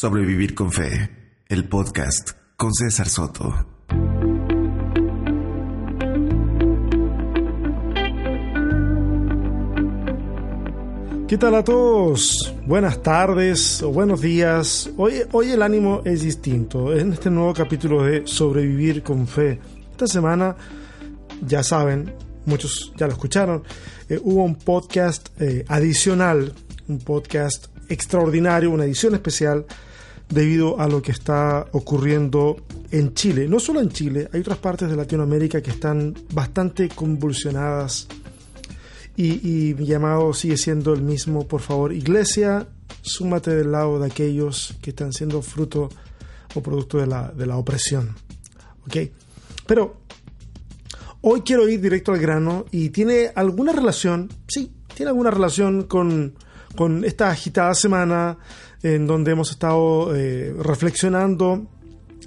Sobrevivir con Fe, el podcast con César Soto. ¿Qué tal a todos? Buenas tardes o buenos días. Hoy, hoy el ánimo es distinto en este nuevo capítulo de Sobrevivir con Fe. Esta semana, ya saben, muchos ya lo escucharon, eh, hubo un podcast eh, adicional, un podcast extraordinario, una edición especial debido a lo que está ocurriendo en Chile. No solo en Chile, hay otras partes de Latinoamérica que están bastante convulsionadas y, mi llamado sigue siendo el mismo. Por favor, iglesia, súmate del lado de aquellos que están siendo fruto o producto de la, de la opresión. ¿Ok? Pero hoy quiero ir directo al grano y tiene alguna relación, sí, tiene alguna relación con, con esta agitada semana en donde hemos estado eh, reflexionando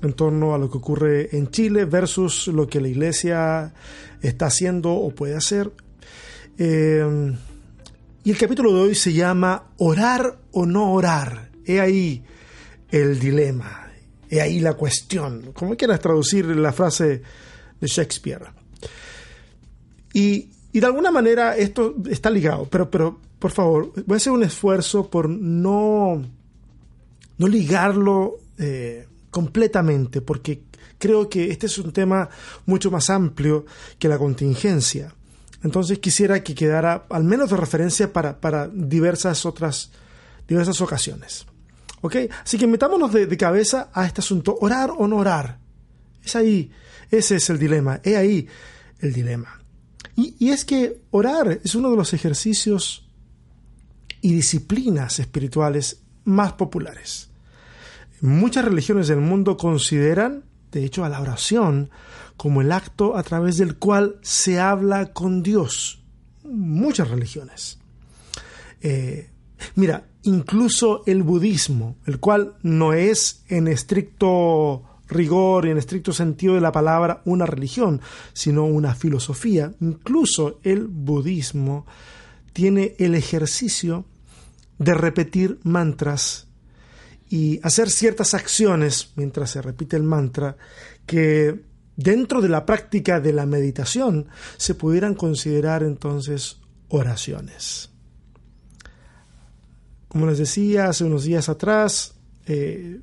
en torno a lo que ocurre en Chile versus lo que la iglesia está haciendo o puede hacer. Eh, y el capítulo de hoy se llama Orar o no orar. He ahí el dilema, he ahí la cuestión, como quieras traducir la frase de Shakespeare. Y, y de alguna manera esto está ligado, pero, pero por favor, voy a hacer un esfuerzo por no no ligarlo eh, completamente, porque creo que este es un tema mucho más amplio que la contingencia. Entonces quisiera que quedara al menos de referencia para, para diversas otras diversas ocasiones. ¿Ok? Así que metámonos de, cabeza a este asunto. ¿Orar o no orar? Es ahí, ese es el dilema, es ahí el dilema. Y, y es que orar es uno de los ejercicios y disciplinas espirituales más populares. Muchas religiones del mundo consideran, de hecho, a la oración como el acto a través del cual se habla con Dios. Muchas religiones. Eh, mira, incluso el budismo, el cual no es en estricto rigor y en estricto sentido de la palabra una religión, sino una filosofía, incluso el budismo tiene el ejercicio de repetir mantras y hacer ciertas acciones mientras se repite el mantra que dentro de la práctica de la meditación se pudieran considerar entonces oraciones. Como les decía hace unos días atrás, eh,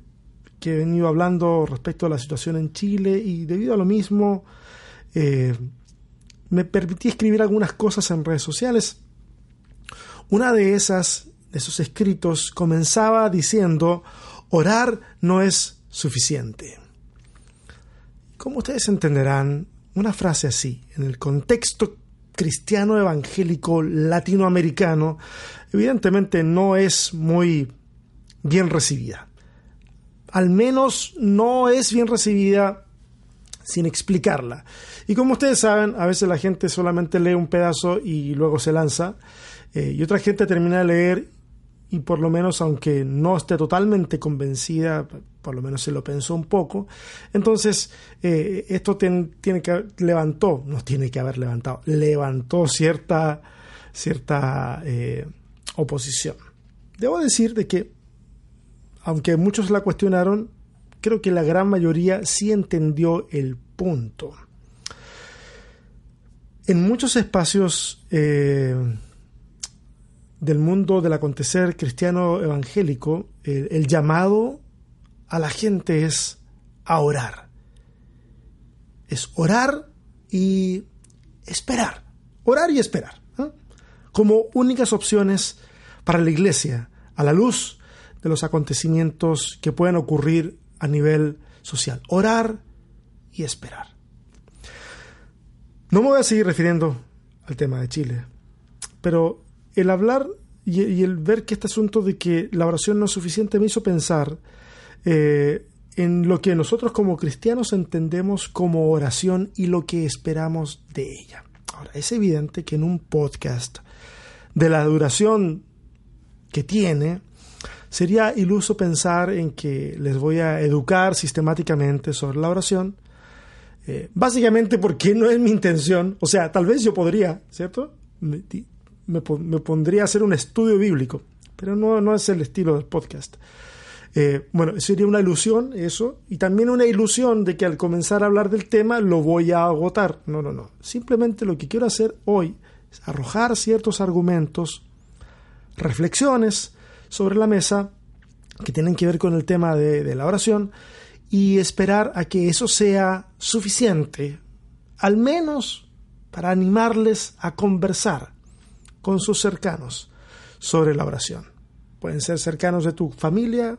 que he venido hablando respecto a la situación en Chile y debido a lo mismo eh, me permití escribir algunas cosas en redes sociales. Una de esas de esos escritos comenzaba diciendo, orar no es suficiente. Como ustedes entenderán, una frase así, en el contexto cristiano evangélico latinoamericano, evidentemente no es muy bien recibida. Al menos no es bien recibida sin explicarla. Y como ustedes saben, a veces la gente solamente lee un pedazo y luego se lanza, eh, y otra gente termina de leer y por lo menos aunque no esté totalmente convencida, por lo menos se lo pensó un poco, entonces eh, esto tiene que levantó, no tiene que haber levantado, levantó cierta, cierta eh, oposición. Debo decir de que, aunque muchos la cuestionaron, creo que la gran mayoría sí entendió el punto. En muchos espacios eh, del mundo del acontecer cristiano evangélico, el, llamado a la gente es a orar. Es orar y esperar. Orar y esperar. Como únicas opciones para la iglesia a la luz de los acontecimientos que pueden ocurrir a nivel social. Orar y esperar. No me voy a seguir refiriendo al tema de Chile, pero el hablar y, el ver que este asunto de que la oración no es suficiente me hizo pensar eh, en lo que nosotros como cristianos entendemos como oración y lo que esperamos de ella. Ahora, es evidente que en un podcast de la duración que tiene, sería iluso pensar en que les voy a educar sistemáticamente sobre la oración, eh, básicamente porque no es mi intención, o sea, tal vez yo podría, ¿cierto? Me, pondría a hacer un estudio bíblico, pero no, no es el estilo del podcast. Eh, bueno, sería una ilusión eso, y también una ilusión de que al comenzar a hablar del tema lo voy a agotar. No, no, no. Simplemente lo que quiero hacer hoy es arrojar ciertos argumentos, reflexiones sobre la mesa que tienen que ver con el tema de, de la oración y esperar a que eso sea suficiente, al menos para animarles a conversar con sus cercanos sobre la oración. Pueden ser cercanos de tu familia,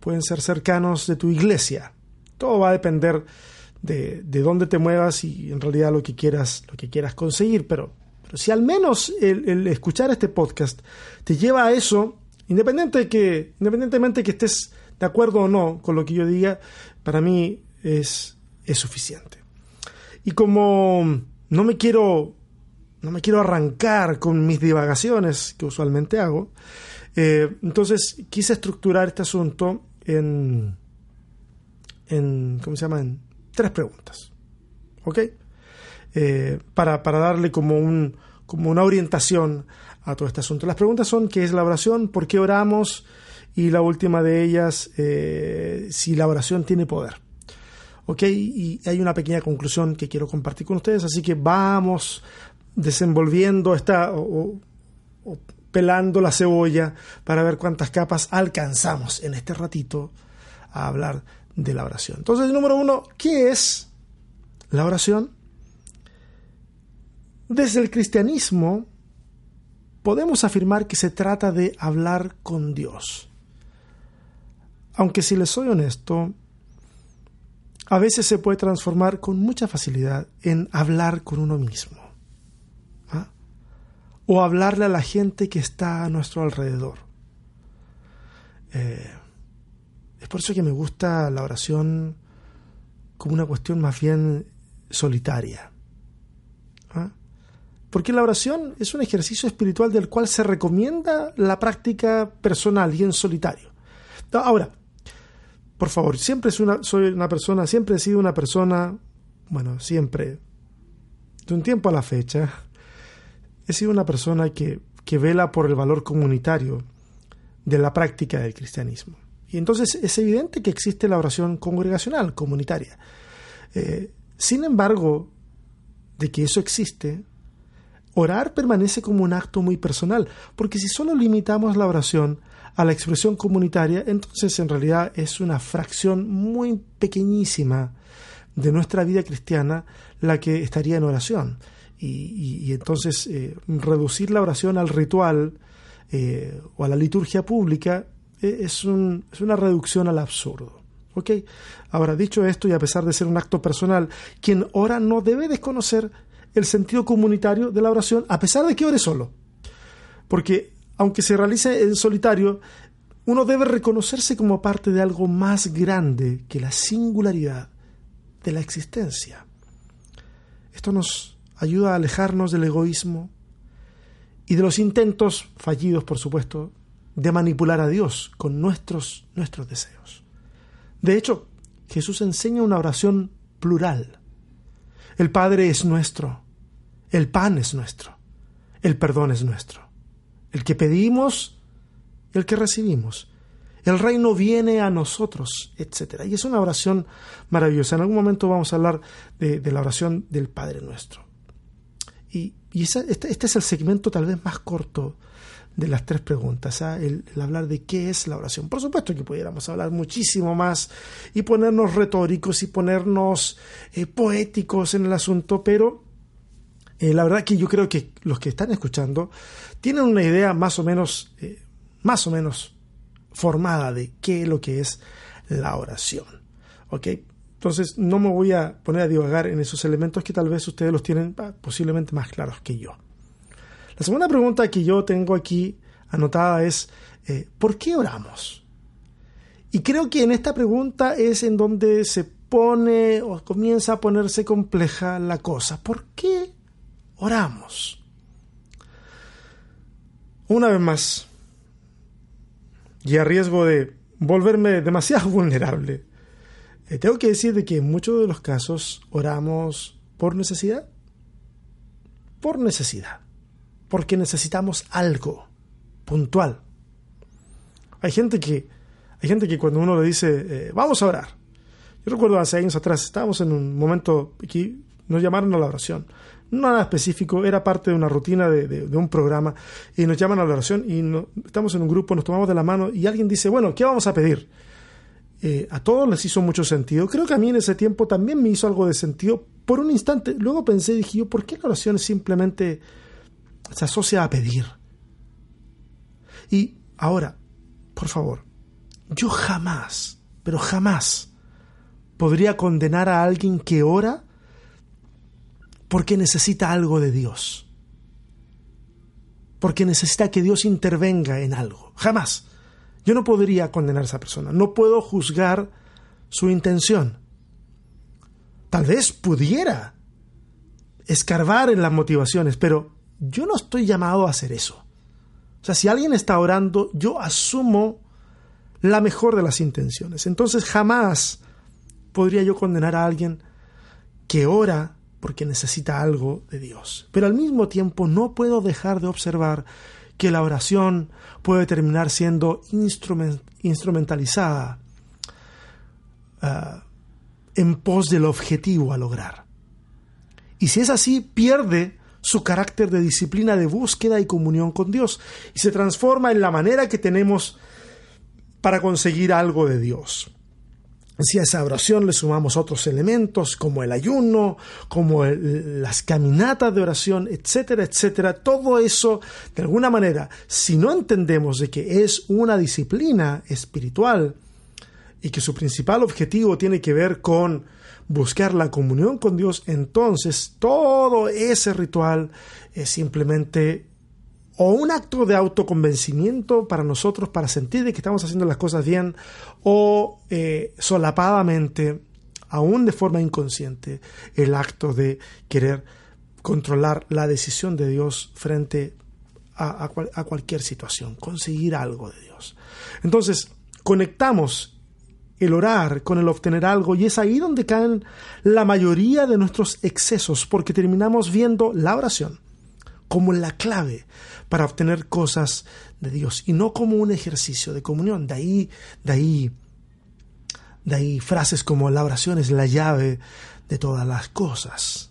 pueden ser cercanos de tu iglesia. Todo va a depender de, de dónde te muevas y en realidad lo que quieras, lo que quieras conseguir. Pero, pero si al menos el, escuchar este podcast te lleva a eso, independiente de que, independientemente de que estés de acuerdo o no con lo que yo diga, para mí es, es suficiente. Y como no me quiero no me quiero arrancar con mis divagaciones que usualmente hago, eh, entonces quise estructurar este asunto en, en ¿cómo se llama? En tres preguntas, ¿ok? Eh, para, para, darle como, un, como una orientación a todo este asunto. Las preguntas son qué es la oración, por qué oramos y la última de ellas, eh, si la oración tiene poder. ¿Ok? Y hay una pequeña conclusión que quiero compartir con ustedes, así que vamos desenvolviendo esta o, o pelando la cebolla para ver cuántas capas alcanzamos en este ratito a hablar de la oración. Entonces, número uno, ¿qué es la oración? Desde el cristianismo podemos afirmar que se trata de hablar con Dios. Aunque si les soy honesto, a veces se puede transformar con mucha facilidad en hablar con uno mismo o hablarle a la gente que está a nuestro alrededor. Eh, es por eso que me gusta la oración como una cuestión más bien solitaria. ¿Ah? Porque la oración es un ejercicio espiritual del cual se recomienda la práctica personal y en solitario. Ahora, por favor, siempre soy una, soy una persona, siempre he sido una persona, bueno, siempre, de un tiempo a la fecha, he sido una persona que, que vela por el valor comunitario de la práctica del cristianismo. Y entonces es evidente que existe la oración congregacional, comunitaria. Eh, sin embargo, de que eso existe, orar permanece como un acto muy personal, porque si solo limitamos la oración a la expresión comunitaria, entonces en realidad es una fracción muy pequeñísima de nuestra vida cristiana la que estaría en oración y, entonces eh, reducir la oración al ritual eh, o a la liturgia pública eh, es, un, es, una reducción al absurdo. ¿ok? Ahora, dicho esto, y a pesar de ser un acto personal, quien ora no debe desconocer el sentido comunitario de la oración, a pesar de que ore solo. Porque, aunque se realice en solitario, uno debe reconocerse como parte de algo más grande que la singularidad de la existencia. Esto nos ayuda a alejarnos del egoísmo y de los intentos, fallidos por supuesto, de manipular a Dios con nuestros, nuestros deseos. De hecho, Jesús enseña una oración plural. El Padre es nuestro, el pan es nuestro, el perdón es nuestro, el que pedimos el que recibimos. El reino viene a nosotros, etc. Y es una oración maravillosa. En algún momento vamos a hablar de la oración del Padre nuestro. Y, este, este, es el segmento tal vez más corto de las tres preguntas, ¿ah? el, hablar de qué es la oración. Por supuesto que pudiéramos hablar muchísimo más y ponernos retóricos y ponernos eh, poéticos en el asunto, pero eh, la verdad que yo creo que los que están escuchando tienen una idea más o menos, eh, más o menos formada de qué es lo que es la oración. ¿ok? Entonces no me voy a poner a divagar en esos elementos que tal vez ustedes los tienen ah, posiblemente más claros que yo. La segunda pregunta que yo tengo aquí anotada es, eh, ¿por qué oramos? Y creo que en esta pregunta es en donde se pone o comienza a ponerse compleja la cosa. ¿Por qué oramos? Una vez más, y a riesgo de volverme demasiado vulnerable, eh, tengo que decir de que en muchos de los casos oramos por necesidad. Por necesidad. Porque necesitamos algo puntual. Hay gente que Hay gente que cuando uno le dice, eh, vamos a orar. Yo recuerdo hace años atrás, estábamos en un momento que nos llamaron a la oración. No nada específico, era parte de una rutina de, un programa y nos llaman a la oración y estamos en un grupo, nos tomamos de la mano y alguien dice, bueno, ¿qué vamos a pedir? Eh, a todos les hizo mucho sentido. Creo que a mí en ese tiempo también me hizo algo de sentido por un instante. Luego pensé y dije yo, ¿por qué la oración simplemente se asocia a pedir? Y ahora, por favor, yo jamás, pero jamás podría condenar a alguien que ora porque necesita algo de Dios. Porque necesita que Dios intervenga en algo. Jamás. Yo no podría condenar a esa persona. No puedo juzgar su intención. Tal vez pudiera escarbar en las motivaciones, pero yo no estoy llamado a hacer eso. O sea, si alguien está orando, yo asumo la mejor de las intenciones. Entonces jamás podría yo condenar a alguien que ora porque necesita algo de Dios. Pero al mismo tiempo no puedo dejar de observar que la oración puede terminar siendo instrumentalizada ah, en pos del objetivo a lograr. Y si es así, pierde su carácter de disciplina de búsqueda y comunión con Dios y se transforma en la manera que tenemos para conseguir algo de Dios. Si a esa oración le sumamos otros elementos como el ayuno, como las caminatas de oración, etcétera, etcétera, todo eso, de alguna manera, si no entendemos de que es una disciplina espiritual y que su principal objetivo tiene que ver con buscar la comunión con Dios, entonces todo ese ritual es simplemente o un acto de autoconvencimiento para nosotros, para sentir de que estamos haciendo las cosas bien, o eh, solapadamente, aún de forma inconsciente, el acto de querer controlar la decisión de Dios frente a, a cualquier situación, conseguir algo de Dios. Entonces, conectamos el orar con el obtener algo y es ahí donde caen la mayoría de nuestros excesos, porque terminamos viendo la oración como la clave para obtener cosas de Dios y no como un ejercicio de comunión. De ahí, de ahí, de ahí frases como la oración es la llave de todas las cosas.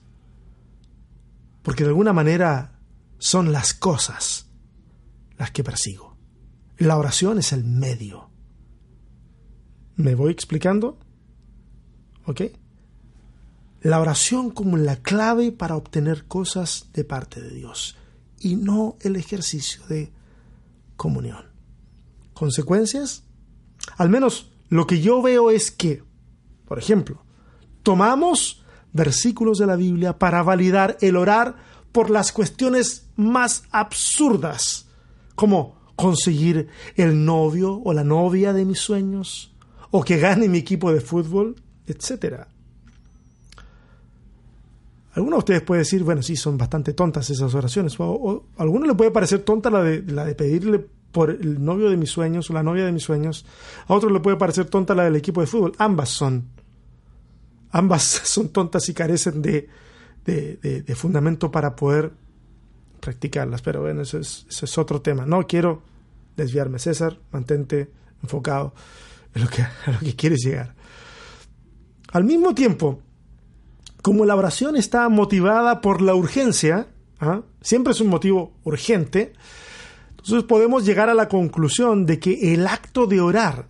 Porque de alguna manera son las cosas las que persigo. La oración es el medio. ¿Me voy explicando? ¿Ok? La oración como la clave para obtener cosas de parte de Dios y no el ejercicio de comunión. ¿Consecuencias? Al menos lo que yo veo es que, por ejemplo, tomamos versículos de la Biblia para validar el orar por las cuestiones más absurdas, como conseguir el novio o la novia de mis sueños, o que gane mi equipo de fútbol, etc. Algunos de ustedes puede decir, bueno, sí, son bastante tontas esas oraciones. O, a algunos le puede parecer tonta la de, la de pedirle por el novio de mis sueños o la novia de mis sueños. A otros le puede parecer tonta la del equipo de fútbol. Ambas son. Ambas son tontas y carecen de, de, fundamento para poder practicarlas. Pero bueno, eso es, es otro tema. No quiero desviarme. César, mantente enfocado en lo que, a lo que quieres llegar. Al mismo tiempo, como la oración está motivada por la urgencia, ¿ah? siempre es un motivo urgente, entonces podemos llegar a la conclusión de que el acto de orar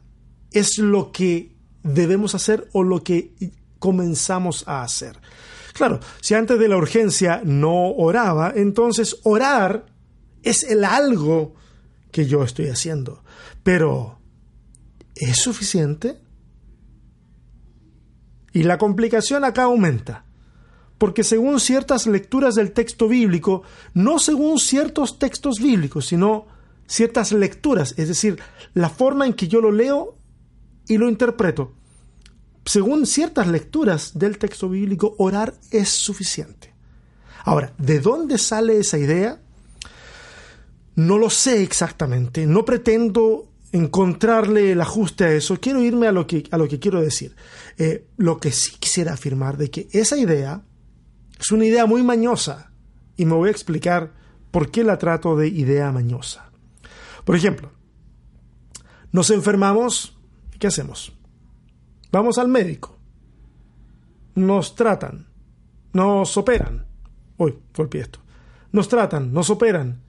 es lo que debemos hacer o lo que comenzamos a hacer. Claro, si antes de la urgencia no oraba, entonces orar es el algo que yo estoy haciendo. Pero, ¿es suficiente? Y la complicación acá aumenta porque según ciertas lecturas del texto bíblico, no según ciertos textos bíblicos, sino ciertas lecturas, es decir, la forma en que yo lo leo y lo interpreto. Según ciertas lecturas del texto bíblico, orar es suficiente. Ahora, ¿de dónde sale esa idea? No lo sé exactamente, no pretendo encontrarle el ajuste a eso, quiero irme a lo que, a lo que quiero decir. Eh, lo que sí quisiera afirmar de que esa idea es una idea muy mañosa y me voy a explicar por qué la trato de idea mañosa. Por ejemplo, nos enfermamos, ¿Y qué hacemos? Vamos al médico. Nos tratan. Nos operan. Uy, golpeé esto. Nos tratan, nos operan.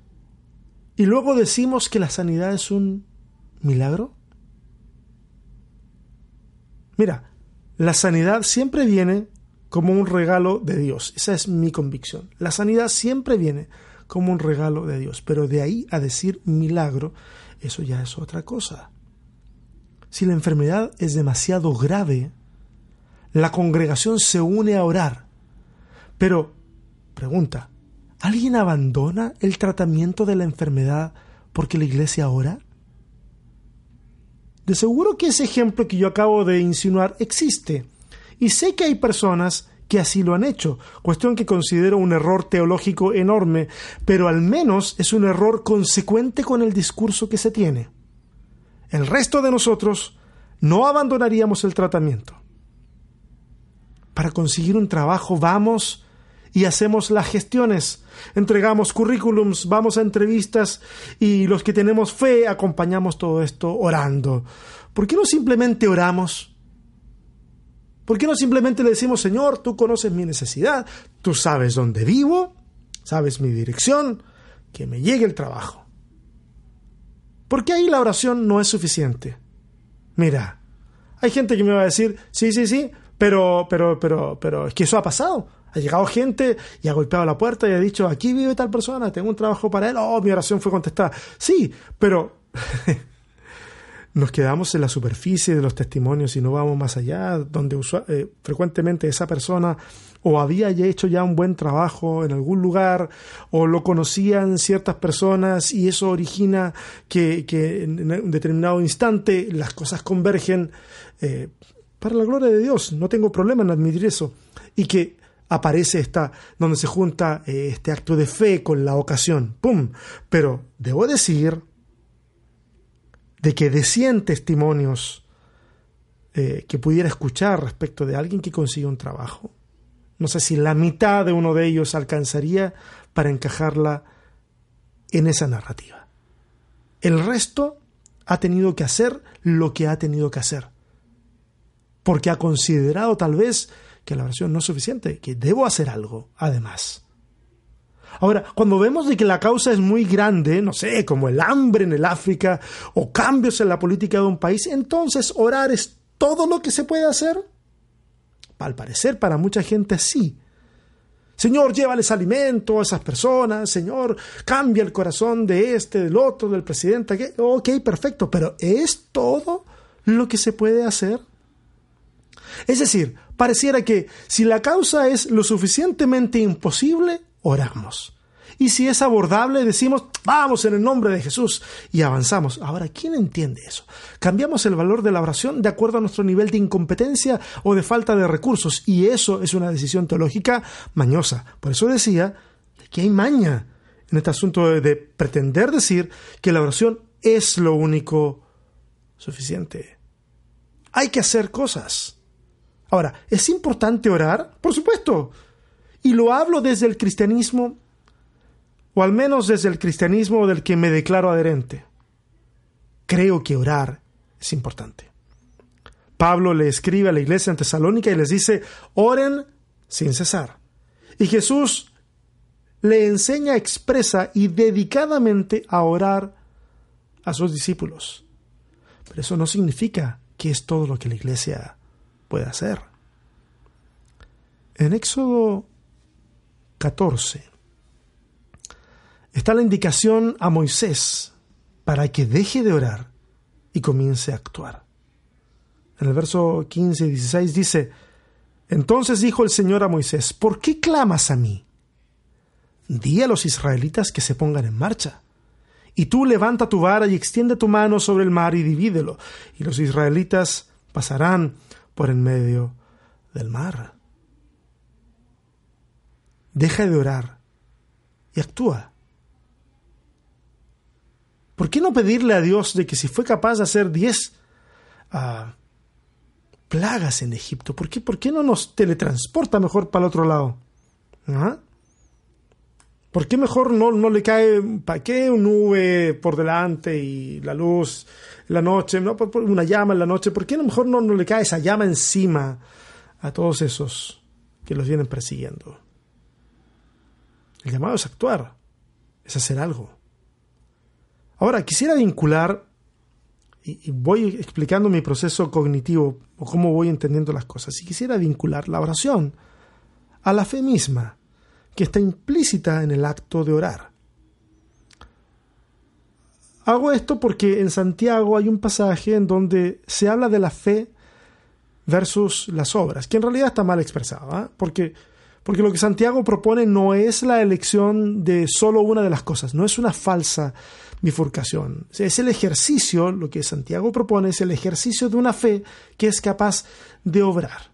Y luego decimos que la sanidad es un milagro. Mira, la sanidad siempre viene como un regalo de Dios. Esa es mi convicción. La sanidad siempre viene como un regalo de Dios. Pero de ahí a decir milagro, eso ya es otra cosa. Si la enfermedad es demasiado grave, la congregación se une a orar. Pero, pregunta, ¿alguien abandona el tratamiento de la enfermedad porque la iglesia ora? De seguro que ese ejemplo que yo acabo de insinuar existe. Y sé que hay personas que así lo han hecho, cuestión que considero un error teológico enorme, pero al menos es un error consecuente con el discurso que se tiene. El resto de nosotros no abandonaríamos el tratamiento. Para conseguir un trabajo vamos y hacemos las gestiones, entregamos currículums, vamos a entrevistas y los que tenemos fe acompañamos todo esto orando. ¿Por qué no simplemente oramos? ¿Por qué no simplemente le decimos, Señor, tú conoces mi necesidad, tú sabes dónde vivo, sabes mi dirección, que me llegue el trabajo? ¿Por qué ahí la oración no es suficiente? Mira, hay gente que me va a decir, sí, sí, sí, pero, pero, pero, pero, es que eso ha pasado. Ha llegado gente y ha golpeado la puerta y ha dicho, aquí vive tal persona, tengo un trabajo para él, oh, mi oración fue contestada. Sí, pero nos quedamos en la superficie de los testimonios y no vamos más allá, donde eh, frecuentemente esa persona o había hecho ya un buen trabajo en algún lugar o lo conocían ciertas personas y eso origina que, en un determinado instante las cosas convergen eh, para la gloria de Dios. No tengo problema en admitir eso. Y que aparece esta, donde se junta eh, este acto de fe con la ocasión. ¡Pum! Pero debo decir de que de 100 testimonios eh, que pudiera escuchar respecto de alguien que consigue un trabajo, no sé si la mitad de uno de ellos alcanzaría para encajarla en esa narrativa. El resto ha tenido que hacer lo que ha tenido que hacer, porque ha considerado tal vez que la oración no es suficiente, que debo hacer algo además. Ahora, cuando vemos de que la causa es muy grande, no sé, como el hambre en el África o cambios en la política de un país, entonces orar es todo lo que se puede hacer. Al parecer, para mucha gente sí. Señor, llévales alimento a esas personas. Señor, cambia el corazón de este, del otro, del presidente. Ok, perfecto, pero ¿es todo lo que se puede hacer? Es decir, pareciera que si la causa es lo suficientemente imposible, oramos. Y si es abordable, decimos, vamos en el nombre de Jesús y avanzamos. Ahora, ¿quién entiende eso? Cambiamos el valor de la oración de acuerdo a nuestro nivel de incompetencia o de falta de recursos. Y eso es una decisión teológica mañosa. Por eso decía que hay maña en este asunto de, de pretender decir que la oración es lo único suficiente. Hay que hacer cosas. Ahora, ¿es importante orar? Por supuesto. Y lo hablo desde el cristianismo, o al menos desde el cristianismo del que me declaro adherente. Creo que orar es importante. Pablo le escribe a la iglesia en Tesalónica y les dice, oren sin cesar. Y Jesús le enseña expresa y dedicadamente a orar a sus discípulos. Pero eso no significa que es todo lo que la iglesia puede hacer. En Éxodo 14 está la indicación a Moisés para que deje de orar y comience a actuar. En el verso 15 y 16 dice, Entonces dijo el Señor a Moisés, ¿por qué clamas a mí? Di a los israelitas que se pongan en marcha. Y tú levanta tu vara y extiende tu mano sobre el mar y divídelo, y los israelitas pasarán por en medio del mar deja de orar y actúa. ¿Por qué no pedirle a Dios de que si fue capaz de hacer diez ah, plagas en Egipto, ¿por qué, ¿por qué, no nos teletransporta mejor para el otro lado? ¿Ah? ¿Por qué mejor no, no le cae, para qué una nube por delante y la luz en la noche, no una llama en la noche? ¿Por qué a lo mejor no, no le cae esa llama encima a todos esos que los vienen persiguiendo? El llamado es actuar, es hacer algo. Ahora, quisiera vincular, y voy explicando mi proceso cognitivo o cómo voy entendiendo las cosas, y quisiera vincular la oración a la fe misma que está implícita en el acto de orar. Hago esto porque en Santiago hay un pasaje en donde se habla de la fe versus las obras, que en realidad está mal expresado, ¿ah? porque, porque lo que Santiago propone no es la elección de solo una de las cosas, no es una falsa bifurcación, es el ejercicio, lo que Santiago propone es el ejercicio de una fe que es capaz de obrar.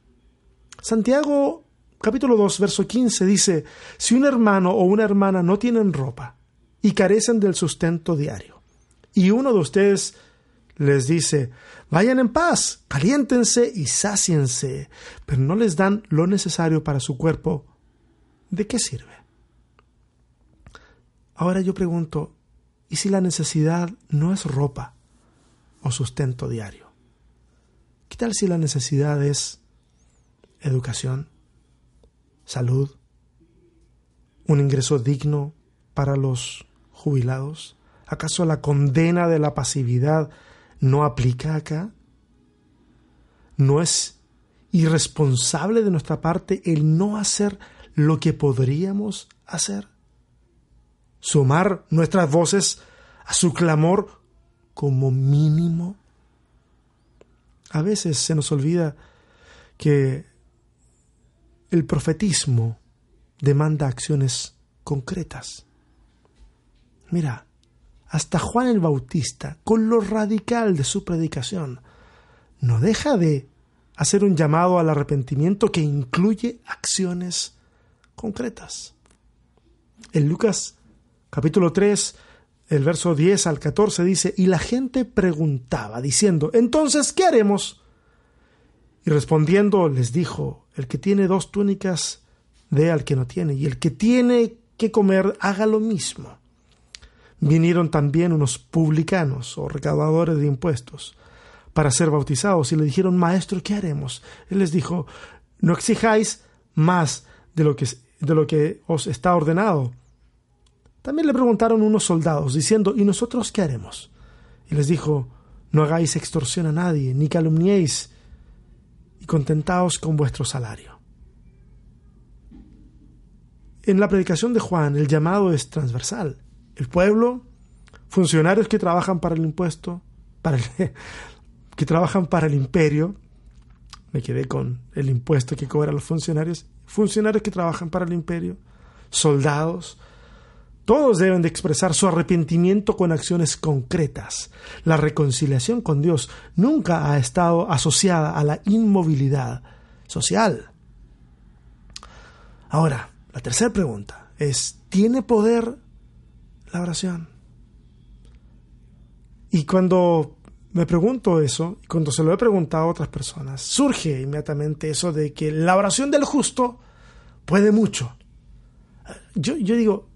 Santiago capítulo 2, verso 15 dice, si un hermano o una hermana no tienen ropa y carecen del sustento diario, y uno de ustedes les dice, vayan en paz, caliéntense y sáciense, pero no les dan lo necesario para su cuerpo, ¿de qué sirve? Ahora yo pregunto, ¿y si la necesidad no es ropa o sustento diario? ¿Qué tal si la necesidad es educación? Salud, un ingreso digno para los jubilados? ¿Acaso la condena de la pasividad no aplica acá? ¿No es irresponsable de nuestra parte el no hacer lo que podríamos hacer? ¿Sumar nuestras voces a su clamor como mínimo? A veces se nos olvida que el profetismo demanda acciones concretas. Mira, hasta Juan el Bautista, con lo radical de su predicación, no deja de hacer un llamado al arrepentimiento que incluye acciones concretas. En Lucas capítulo 3, el verso 10 al 14 dice, y la gente preguntaba, diciendo, entonces, ¿qué haremos? Y respondiendo les dijo, el que tiene dos túnicas, dé al que no tiene, y el que tiene que comer, haga lo mismo. Vinieron también unos publicanos o recaudadores de impuestos para ser bautizados y le dijeron, Maestro, ¿qué haremos? Él les dijo, no exijáis más de lo que, de lo que os está ordenado. También le preguntaron unos soldados, diciendo, ¿y nosotros qué haremos? Y les dijo, no hagáis extorsión a nadie, ni calumniéis, y contentaos con vuestro salario. En la predicación de Juan el llamado es transversal. El pueblo, funcionarios que trabajan para el impuesto, para que trabajan para el imperio, me quedé con el impuesto que cobran los funcionarios, funcionarios que trabajan para el imperio, soldados, todos deben de expresar su arrepentimiento con acciones concretas. La reconciliación con Dios nunca ha estado asociada a la inmovilidad social. Ahora, la tercera pregunta es, ¿tiene poder la oración? Y cuando me pregunto eso, cuando se lo he preguntado a otras personas, surge inmediatamente eso de que la oración del justo puede mucho. Yo digo,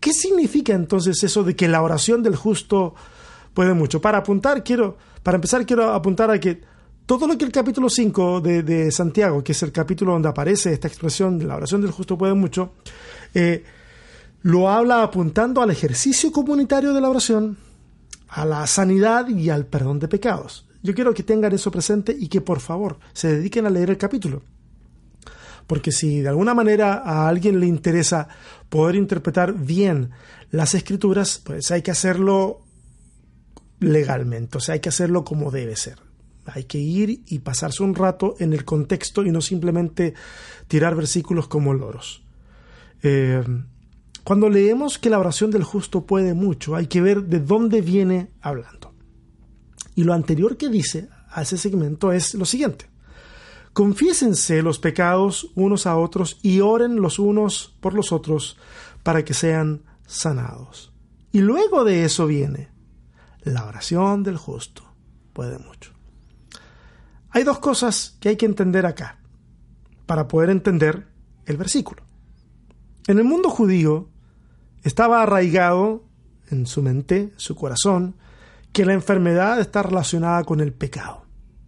¿Qué significa entonces eso de que la oración del justo puede mucho? Para apuntar, quiero, para empezar, quiero apuntar a que todo lo que el capítulo 5 de, Santiago, que es el capítulo donde aparece esta expresión, de la oración del justo puede mucho, eh, lo habla apuntando al ejercicio comunitario de la oración, a la sanidad y al perdón de pecados. Yo quiero que tengan eso presente y que por favor se dediquen a leer el capítulo porque si de alguna manera a alguien le interesa poder interpretar bien las escrituras, pues hay que hacerlo legalmente, o sea, hay que hacerlo como debe ser. Hay que ir y pasarse un rato en el contexto y no simplemente tirar versículos como loros. Eh, cuando leemos que la oración del justo puede mucho, hay que ver de dónde viene hablando. Y lo anterior que dice a ese segmento es lo siguiente. Confiésense los pecados unos a otros y oren los unos por los otros para que sean sanados. Y luego de eso viene la oración del justo. Puede mucho. Hay dos cosas que hay que entender acá para poder entender el versículo. En el mundo judío, estaba arraigado en su mente, su corazón, que la enfermedad está relacionada con el pecado.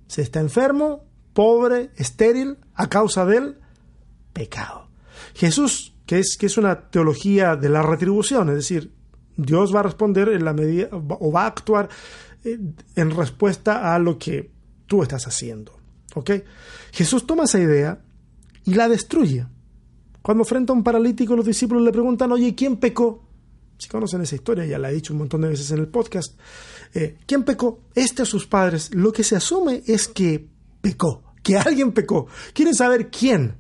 Se está enfermo, pobre, estéril, a causa del pecado. Jesús, que es, que es una teología de la retribución, es decir, Dios va a responder en la medida o va a actuar eh, en respuesta a lo que tú estás haciendo. ¿Ok? Jesús toma esa idea y la destruye. Cuando frente a un paralítico, los discípulos le preguntan, oye, ¿quién pecó? Si conocen esa historia, ya la he dicho un montón de veces en el podcast. Eh, ¿Quién pecó? Este o sus padres. Lo que se asume es que pecó, que alguien pecó. Quieren saber quién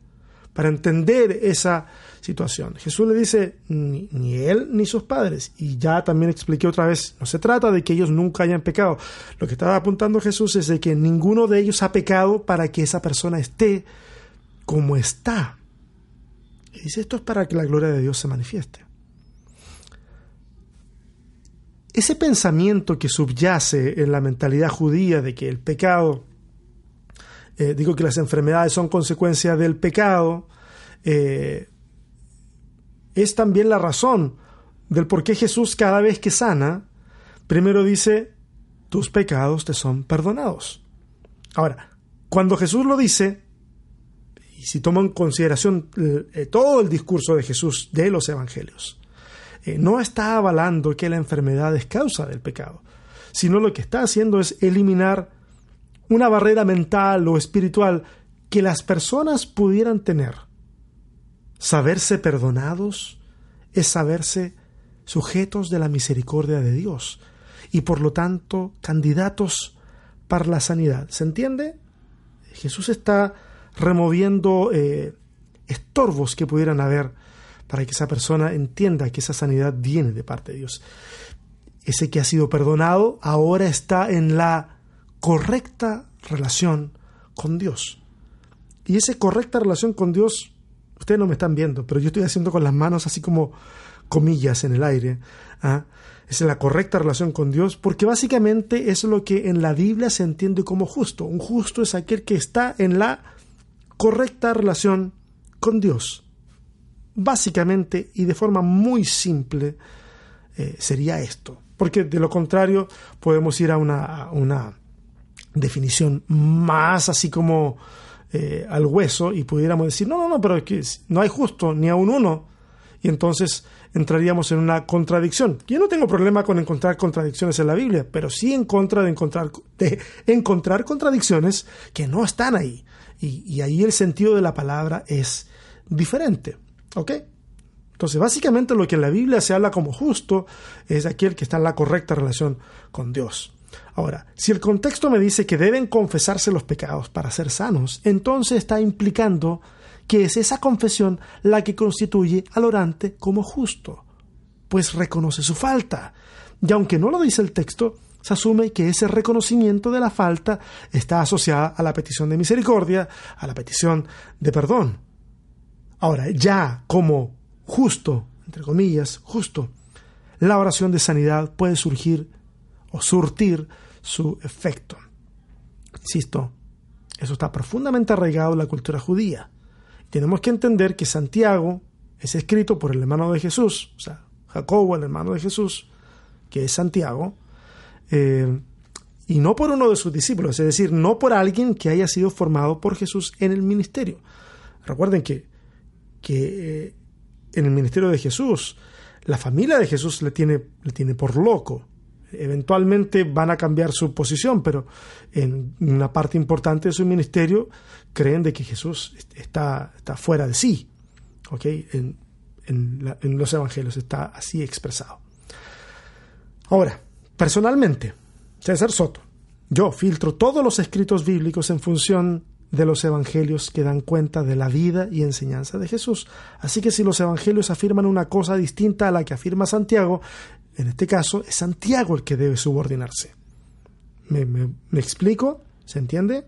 para entender esa situación. Jesús le dice, ni, él ni sus padres. Y ya también expliqué otra vez, no se trata de que ellos nunca hayan pecado. Lo que estaba apuntando Jesús es de que ninguno de ellos ha pecado para que esa persona esté como está. Y dice, esto es para que la gloria de Dios se manifieste. Ese pensamiento que subyace en la mentalidad judía de que el pecado, eh, digo que las enfermedades son consecuencia del pecado, eh, es también la razón del por qué Jesús cada vez que sana, primero dice, tus pecados te son perdonados. Ahora, cuando Jesús lo dice, y si toma en consideración eh, todo el discurso de Jesús de los evangelios, no está avalando que la enfermedad es causa del pecado, sino lo que está haciendo es eliminar una barrera mental o espiritual que las personas pudieran tener Saberse perdonados es saberse sujetos de la misericordia de Dios y por lo tanto candidatos para la sanidad. ¿Se entiende? Jesús está removiendo eh, estorbos que pudieran haber para que esa persona entienda que esa sanidad viene de parte de Dios. Ese que ha sido perdonado ahora está en la correcta relación con Dios. Y esa correcta relación con Dios Ustedes no me están viendo, pero yo estoy haciendo con las manos así como comillas en el aire. ¿ah? Es la correcta relación con Dios, porque básicamente es lo que en la Biblia se entiende como justo. Un justo es aquel que está en la correcta relación con Dios. Básicamente y de forma muy simple eh, sería esto. Porque de lo contrario podemos ir a una, una definición más así como eh, al hueso y pudiéramos decir, no, no, no, pero es que no hay justo ni a un uno. Y entonces entraríamos en una contradicción. Yo no tengo problema con encontrar contradicciones en la Biblia, pero sí en contra de encontrar, de encontrar contradicciones que no están ahí. Y, y ahí el sentido de la palabra es diferente. ¿Ok? Entonces, básicamente lo que en la Biblia se habla como justo es aquel que está en la correcta relación con Dios. Ahora, si el contexto me dice que deben confesarse los pecados para ser sanos, entonces está implicando que es esa confesión la que constituye al orante como justo, pues reconoce su falta. Y aunque no lo dice el texto, se asume que ese reconocimiento de la falta está asociada a la petición de misericordia, a la petición de perdón. Ahora, ya como justo, entre comillas, justo, la oración de sanidad puede surgir o surtir su efecto. Insisto, eso está profundamente arraigado en la cultura judía. Tenemos que entender que Santiago es escrito por el hermano de Jesús, o sea, Jacobo, el hermano de Jesús, que es Santiago, eh, y no por uno de sus discípulos, es decir, no por alguien que haya sido formado por Jesús en el ministerio. Recuerden que, que eh, en el ministerio de Jesús, la familia de Jesús le tiene, le tiene por loco, eventualmente van a cambiar su posición, pero en una parte importante de su ministerio creen de que Jesús está, está fuera de sí. En, en, los evangelios está así expresado. Ahora, personalmente, César Soto, yo filtro todos los escritos bíblicos en función de los evangelios que dan cuenta de la vida y enseñanza de Jesús. Así que si los evangelios afirman una cosa distinta a la que afirma Santiago, en este caso es Santiago el que debe subordinarse. ¿Me, explico? ¿Se entiende?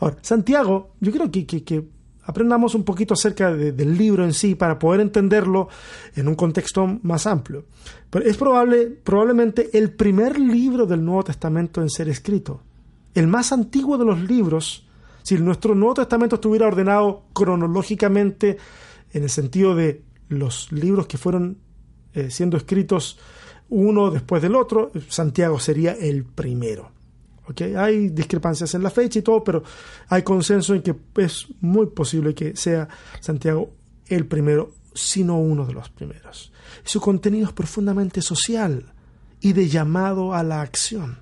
Ahora, Santiago, yo creo que, que, aprendamos un poquito acerca del libro en sí para poder entenderlo en un contexto más amplio. Pero es probable, probablemente el primer libro del Nuevo Testamento en ser escrito, el más antiguo de los libros, si nuestro Nuevo Testamento estuviera ordenado cronológicamente en el sentido de los libros que fueron eh, siendo escritos uno después del otro, Santiago sería el primero. ¿Okay? Hay discrepancias en la fecha y todo, pero hay consenso en que es muy posible que sea Santiago el primero, sino uno de los primeros. Su contenido es profundamente social y de llamado a la acción.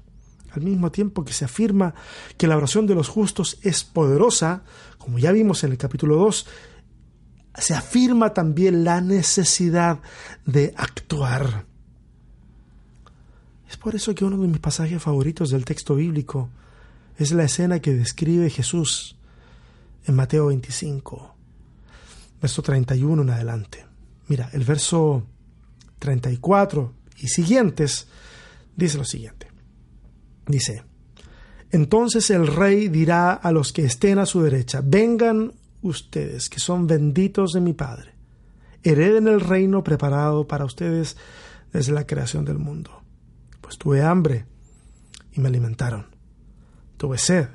Al mismo tiempo que se afirma que la oración de los justos es poderosa, como ya vimos en el capítulo 2, se afirma también la necesidad de actuar. Es por eso que uno de mis pasajes favoritos del texto bíblico es la escena que describe Jesús en Mateo 25, verso 31 en adelante. Mira, el verso 34 y siguientes dice lo siguiente. Dice, entonces el rey dirá a los que estén a su derecha, vengan ustedes, que son benditos de mi Padre, hereden el reino preparado para ustedes desde la creación del mundo tuve hambre y me alimentaron. Tuve sed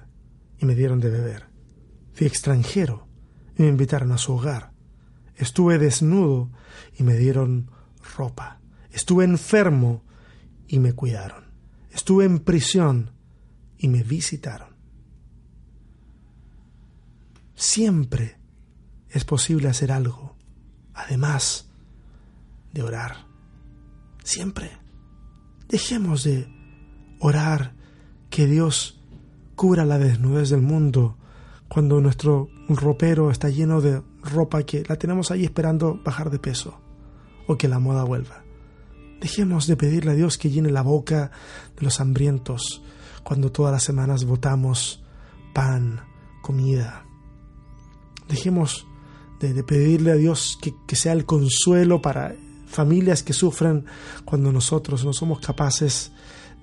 y me dieron de beber. Fui extranjero y me invitaron a su hogar. Estuve desnudo y me dieron ropa. Estuve enfermo y me cuidaron. Estuve en prisión y me visitaron. Siempre es posible hacer algo, además de orar. Siempre. Dejemos de orar que Dios cubra la desnudez del mundo cuando nuestro ropero está lleno de ropa que la tenemos ahí esperando bajar de peso o que la moda vuelva. Dejemos de pedirle a Dios que llene la boca de los hambrientos cuando todas las semanas votamos pan, comida. Dejemos de, pedirle a Dios que, que sea el consuelo para familias que sufren cuando nosotros no somos capaces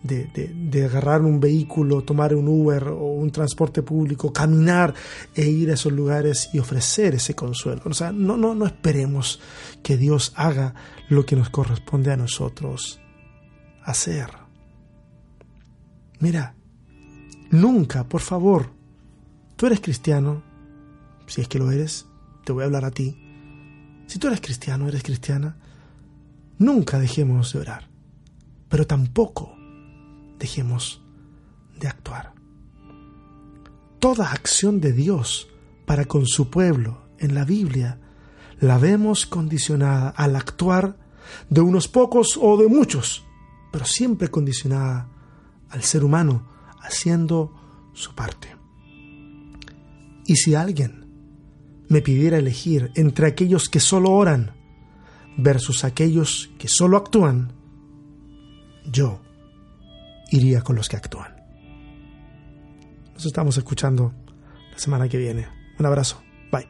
de, agarrar un vehículo, tomar un Uber o un transporte público, caminar e ir a esos lugares y ofrecer ese consuelo. O sea, no, no, no esperemos que Dios haga lo que nos corresponde a nosotros hacer. Mira, nunca, por favor, tú eres cristiano, si es que lo eres, te voy a hablar a ti. Si tú eres cristiano, eres cristiana, Nunca dejemos de orar, pero tampoco dejemos de actuar. Toda acción de Dios para con su pueblo en la Biblia la vemos condicionada al actuar de unos pocos o de muchos, pero siempre condicionada al ser humano haciendo su parte. Y si alguien me pidiera elegir entre aquellos que solo oran versus aquellos que solo actúan, yo iría con los que actúan. Nos estamos escuchando la semana que viene. Un abrazo. Bye.